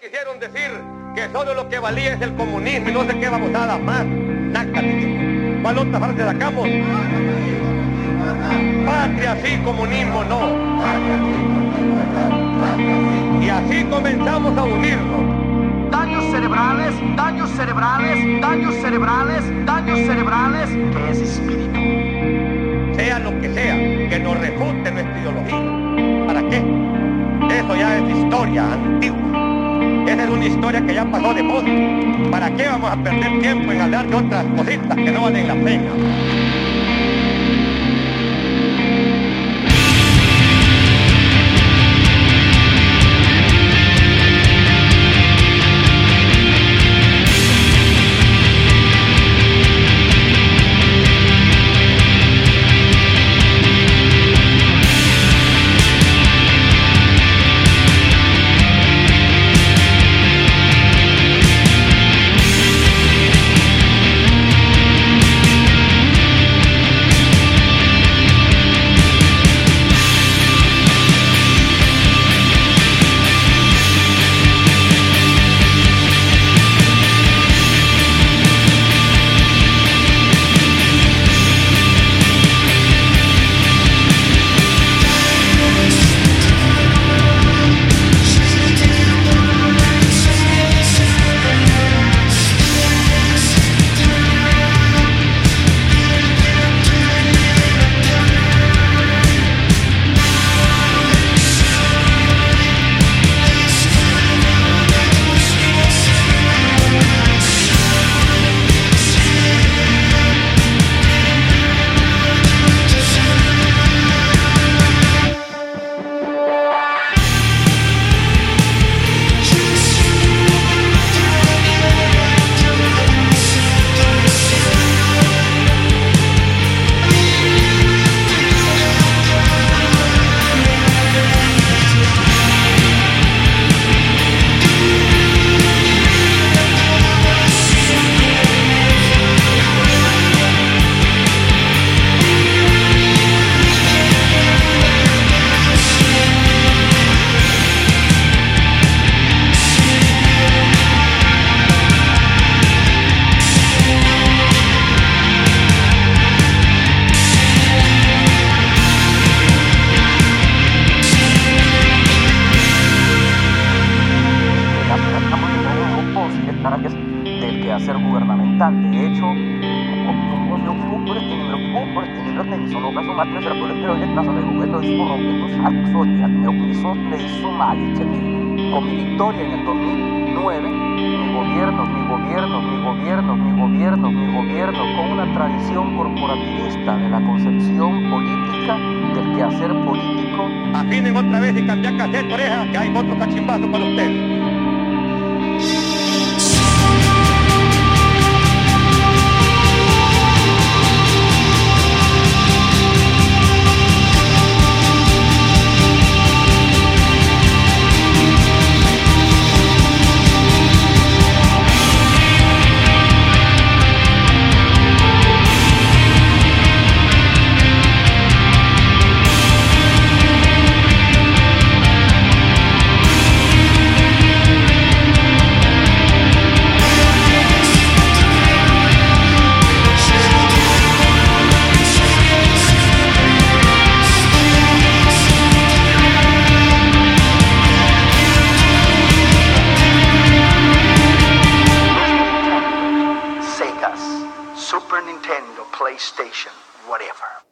quisieron decir que solo lo que valía es el comunismo y no sé qué vamos a dar más. Nácate, ¿Cuál otra frase sacamos? Patria sí, comunismo no. Y así comenzamos a unirnos. Daños cerebrales, daños cerebrales, daños cerebrales, daños cerebrales, que es espíritu. Sea lo que sea, que nos refute nuestra ideología. ¿Para qué? Eso ya es historia antigua. Esa es una historia que ya pasó de moda. ¿Para qué vamos a perder tiempo en hablar de otras cositas que no valen la pena? Del quehacer gubernamental. De hecho, sono casomai sarebbero le teorie del caso del gobierno di corrompiendo Saxonia, Neocrisotle y Somalia, Con mi victoria en el 2009, mi gobierno, mi gobierno, mi gobierno, mi gobierno, mi gobierno, con una tradición corporativista de la concepción política, del quehacer político. Afinen otra vez y cambiar cassette, oreja, que hay otro cachimbazo para ustedes. Nintendo, PlayStation, whatever.